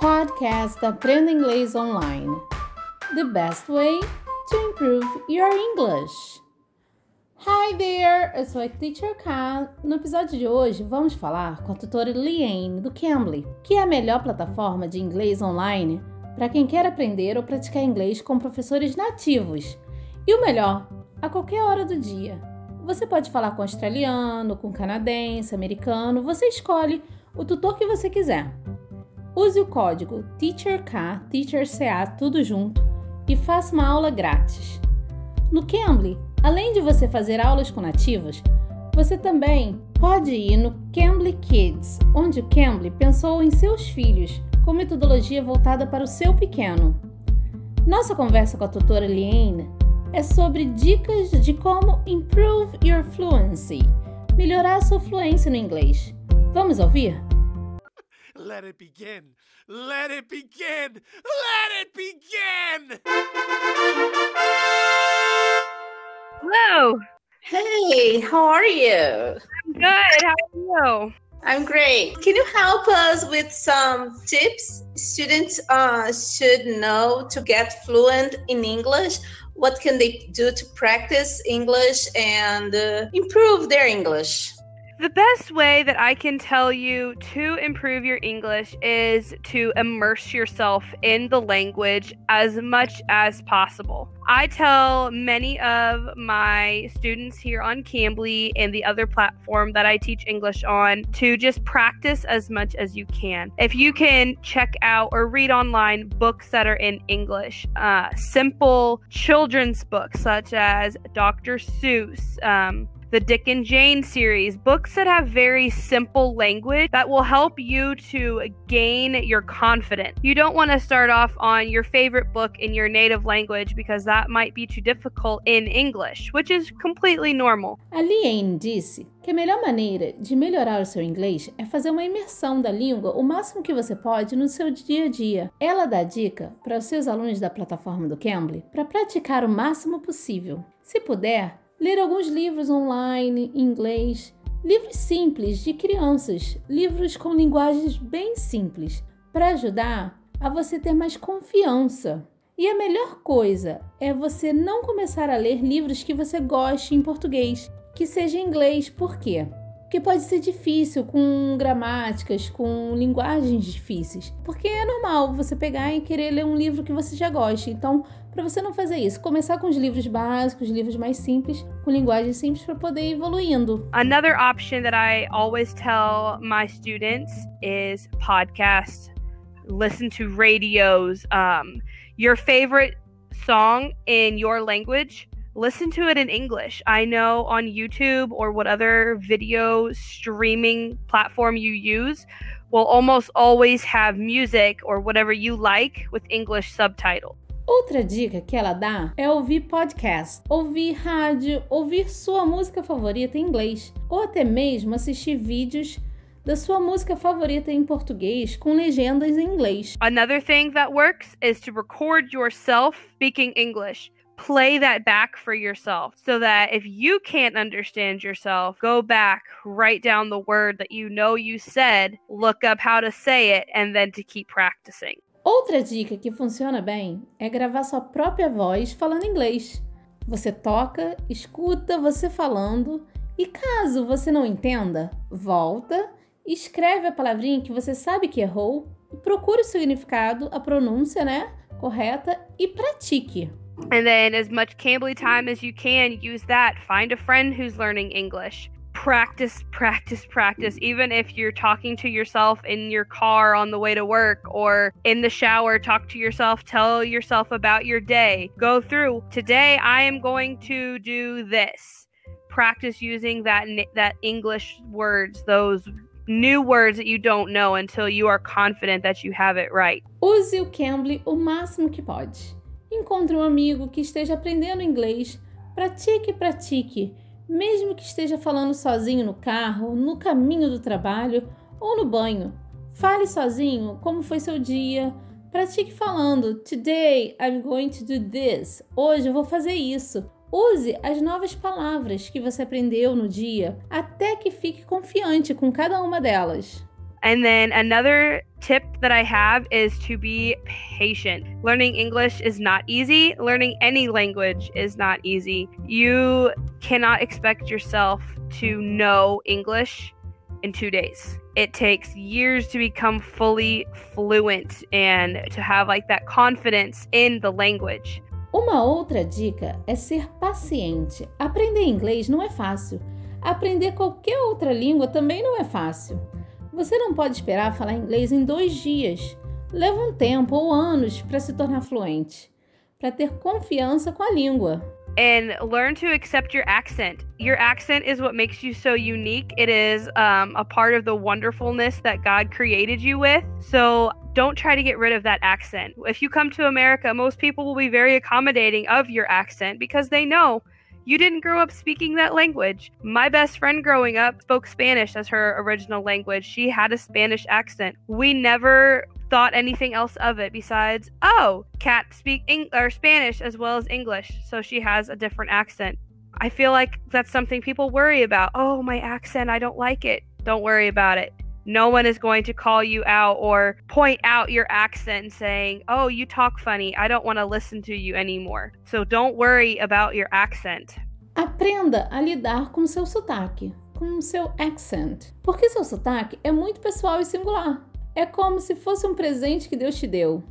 Podcast Aprenda Inglês Online. The best way to improve your English. Hi there, eu sou a Teacher K. No episódio de hoje, vamos falar com a tutora Liane do Cambly, que é a melhor plataforma de inglês online para quem quer aprender ou praticar inglês com professores nativos. E o melhor, a qualquer hora do dia. Você pode falar com australiano, com canadense, americano, você escolhe o tutor que você quiser. Use o código TEACHERK, TEACHERCA, tudo junto, e faça uma aula grátis. No Cambly, além de você fazer aulas com nativos, você também pode ir no Cambly Kids, onde o Cambly pensou em seus filhos, com metodologia voltada para o seu pequeno. Nossa conversa com a tutora Liane é sobre dicas de como improve your fluency, melhorar sua fluência no inglês. Vamos ouvir? Let it begin. Let it begin. Let it begin. Hello. Hey, how are you? I'm good. How are you? I'm great. Can you help us with some tips students uh, should know to get fluent in English? What can they do to practice English and uh, improve their English? The best way that I can tell you to improve your English is to immerse yourself in the language as much as possible. I tell many of my students here on Cambly and the other platform that I teach English on to just practice as much as you can. If you can check out or read online books that are in English, uh, simple children's books such as Dr. Seuss, um, the Dick and Jane series, books that have very simple language that will help you to gain your confidence. You don't want to start off on your favorite book in your native language because that might be too difficult in English, which is completely normal. A Liane disse que a melhor maneira de melhorar o seu inglês é fazer uma imersão da língua o máximo que você pode no seu dia a dia. Ela dá dica para os seus alunos da plataforma do Cambly para praticar o máximo possível. Se puder, ler alguns livros online em inglês, livros simples de crianças, livros com linguagens bem simples, para ajudar a você ter mais confiança. E a melhor coisa é você não começar a ler livros que você goste em português, que seja em inglês, por quê? Porque pode ser difícil com gramáticas, com linguagens difíceis. Porque é normal você pegar e querer ler um livro que você já goste. Então, para você não fazer isso, começar com os livros básicos, livros mais simples, com linguagem simples para poder ir evoluindo. Another option that I always tell my students is podcasts. Listen to radios. Um, your favorite song in your language listen to it in English. I know on YouTube or what other video streaming platform you use will almost always have music or whatever you like with English subtitles. Outra dica que ela dá é ouvir podcast, ouvir rádio, ouvir sua música favorita em inglês, ou até mesmo assistir vídeos da sua música favorita em português com legendas em inglês. Another thing that works is to record yourself speaking English. Play that back for yourself so that if you can't understand yourself, go back, write down the word that you know you said, look up how to say it, and then to keep practicing. Outra dica que funciona bem é gravar sua própria voz falando inglês. Você toca, escuta você falando e caso você não entenda, volta, escreve a palavrinha que você sabe que errou, procure o significado, a pronúncia, né, correta e pratique. And then, as much Cambly time as you can, use that. Find a friend who's learning English. Practice, practice, practice. Even if you're talking to yourself in your car on the way to work or in the shower, talk to yourself, tell yourself about your day. Go through, today I am going to do this. Practice using that that English words, those new words that you don't know until you are confident that you have it right. Use o Cambly o máximo que pode. Encontre um amigo que esteja aprendendo inglês, pratique, pratique, mesmo que esteja falando sozinho no carro, no caminho do trabalho ou no banho. Fale sozinho como foi seu dia. Pratique falando: Today I'm going to do this. Hoje eu vou fazer isso. Use as novas palavras que você aprendeu no dia até que fique confiante com cada uma delas. And then another tip that I have is to be patient. Learning English is not easy. Learning any language is not easy. You cannot expect yourself to know English in two days. It takes years to become fully fluent and to have like that confidence in the language. Uma outra dica é ser paciente. Aprender inglês não é fácil. Aprender qualquer outra língua também não é fácil. Você não pode esperar falar inglês em dois dias. Leva um tempo ou anos para se tornar fluente, para ter confiança com a língua. and learn to accept your accent. Your accent is what makes you so unique. It is um, a part of the wonderfulness that God created you with. So don't try to get rid of that accent. If you come to America, most people will be very accommodating of your accent because they know you didn't grow up speaking that language. My best friend growing up spoke Spanish as her original language. She had a Spanish accent. We never thought anything else of it besides, oh, Kat speak Eng- or Spanish as well as English, so she has a different accent. I feel like that's something people worry about. Oh, my accent, I don't like it. Don't worry about it. No one is going to call you out or point out your accent saying, "Oh, you talk funny. I don't want to listen to you anymore." So don't worry about your accent. Aprenda a lidar com seu sotaque, com seu accent, porque seu sotaque é muito pessoal e singular. É como se fosse um presente que Deus te deu.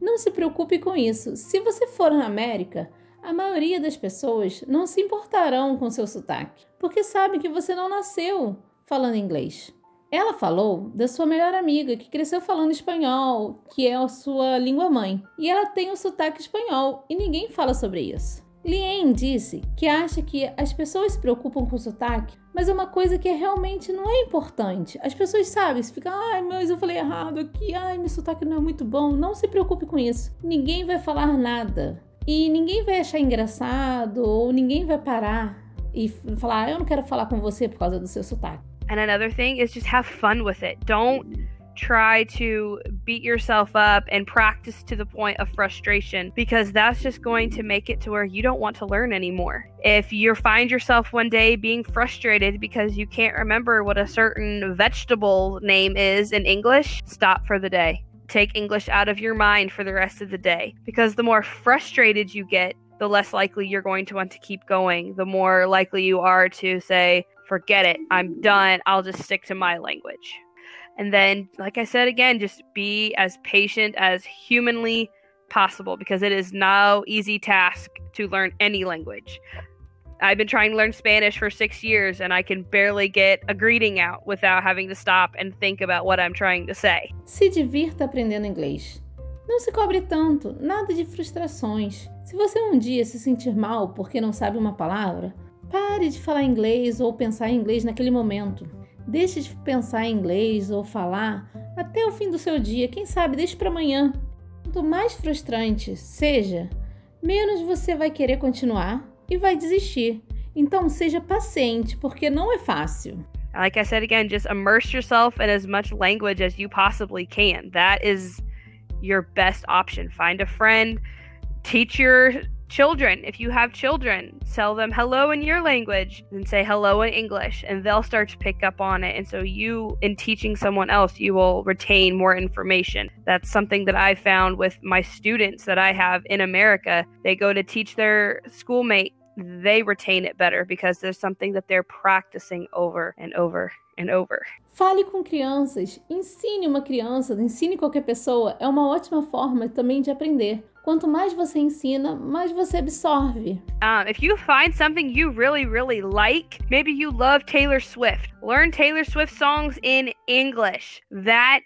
Não se preocupe com isso. Se você for na América, a maioria das pessoas não se importarão com seu sotaque, porque sabem que você não nasceu falando inglês. Ela falou da sua melhor amiga que cresceu falando espanhol, que é a sua língua mãe, e ela tem um sotaque espanhol e ninguém fala sobre isso. Lien disse que acha que as pessoas se preocupam com o sotaque, mas é uma coisa que realmente não é importante. As pessoas sabem, se fica, ai, mas eu falei errado aqui, ai, meu sotaque não é muito bom. Não se preocupe com isso. Ninguém vai falar nada. E ninguém vai achar engraçado, ou ninguém vai parar e falar, ah, eu não quero falar com você por causa do seu sotaque. And another thing is just have fun with it. Don't try to beat yourself up and practice to the point of frustration because that's just going to make it to where you don't want to learn anymore. If you find yourself one day being frustrated because you can't remember what a certain vegetable name is in English, stop for the day. Take English out of your mind for the rest of the day because the more frustrated you get, the less likely you're going to want to keep going. The more likely you are to say, forget it, I'm done, I'll just stick to my language. And then, like I said again, just be as patient as humanly possible because it is no easy task to learn any language. I've been trying to learn Spanish for six years and I can barely get a greeting out without having to stop and think about what I'm trying to say. Se divirta aprendendo inglês. Não se cobre tanto, nada de frustrações. Se você um dia se sentir mal porque não sabe uma palavra, pare de falar inglês ou pensar em inglês naquele momento. Deixe de pensar em inglês ou falar até o fim do seu dia, quem sabe deixe para amanhã. Quanto mais frustrante seja, menos você vai querer continuar e vai desistir. Então seja paciente, porque não é fácil. Like I said again, just immerse yourself in as much language as you possibly can. That is your best option. Find a friend, teach your children. If you have children, tell them hello in your language and say hello in English, and they'll start to pick up on it. And so, you, in teaching someone else, you will retain more information. That's something that I found with my students that I have in America. They go to teach their schoolmate, they retain it better because there's something that they're practicing over and over and over. Fale com crianças, ensine uma criança, ensine qualquer pessoa, é uma ótima forma também de aprender. Quanto mais você ensina, mais você absorve. Um, if you find something you really, really like, maybe you love Taylor Swift, learn Taylor Swift songs in English. That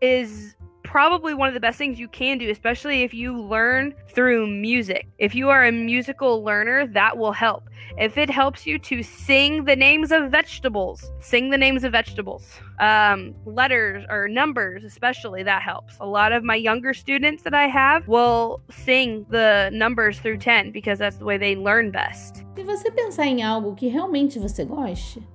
is probably one of the best things you can do, especially if you learn through music. If you are a musical learner, that will help. If it helps you to sing the names of vegetables, sing the names of vegetables. Um, letters or numbers, especially, that helps. A lot of my younger students that I have will sing the numbers through 10 because that's the way they learn best. Se você pensar em algo que realmente você goste,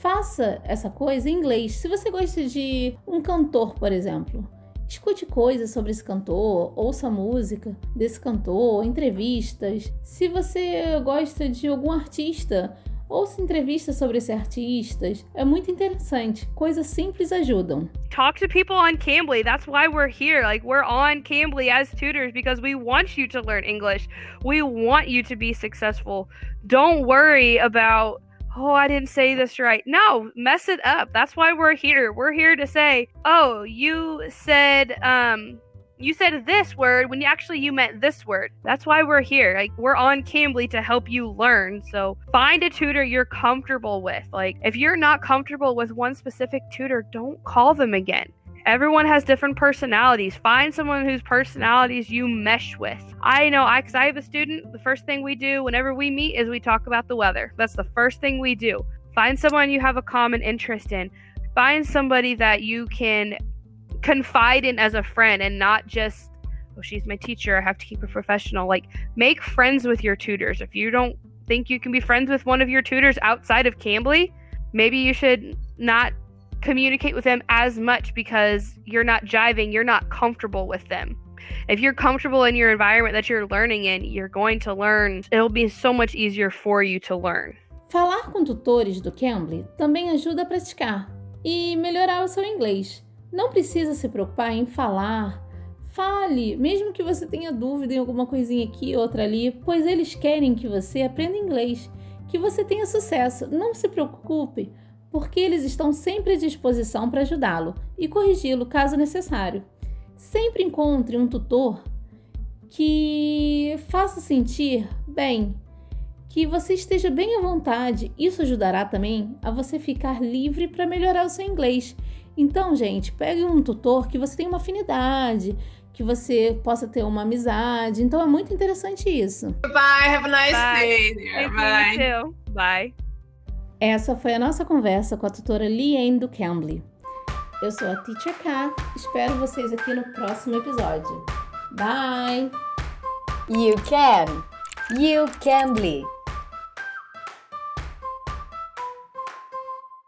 faça essa coisa em inglês. Se você gosta de um cantor, por exemplo, Escute coisas sobre esse cantor, ouça música desse cantor, entrevistas. Se você gosta de algum artista, Ouça entrevistas sobre esses artistas, é muito interessante. Coisas simples ajudam. Talk to people on Cambly. That's why we're here. Like we're on Cambly as tutors because we want you to learn English. We want you to be successful. Don't worry about oh, I didn't say this right. No, mess it up. That's why we're here. We're here to say, oh, you said um you said this word when you actually you meant this word. That's why we're here. Like we're on Cambly to help you learn. So find a tutor you're comfortable with. Like if you're not comfortable with one specific tutor, don't call them again. Everyone has different personalities. Find someone whose personalities you mesh with. I know, I because I have a student. The first thing we do whenever we meet is we talk about the weather. That's the first thing we do. Find someone you have a common interest in. Find somebody that you can confide in as a friend and not just oh she's my teacher i have to keep her professional like make friends with your tutors if you don't think you can be friends with one of your tutors outside of cambly maybe you should not communicate with them as much because you're not jiving you're not comfortable with them if you're comfortable in your environment that you're learning in you're going to learn it'll be so much easier for you to learn Falar com tutores do Cambly também ajuda a praticar e melhorar o seu inglês. Não precisa se preocupar em falar. Fale, mesmo que você tenha dúvida em alguma coisinha aqui, outra ali, pois eles querem que você aprenda inglês, que você tenha sucesso. Não se preocupe, porque eles estão sempre à disposição para ajudá-lo e corrigi-lo caso necessário. Sempre encontre um tutor que faça sentir bem, que você esteja bem à vontade. Isso ajudará também a você ficar livre para melhorar o seu inglês então, gente, pegue um tutor que você tenha uma afinidade, que você possa ter uma amizade. Então é muito interessante isso. Bye, have a nice Bye. day. Bye. Bye. Essa foi a nossa conversa com a tutora Liane do Cambly. Eu sou a Teacher K. Espero vocês aqui no próximo episódio. Bye! You can. You can.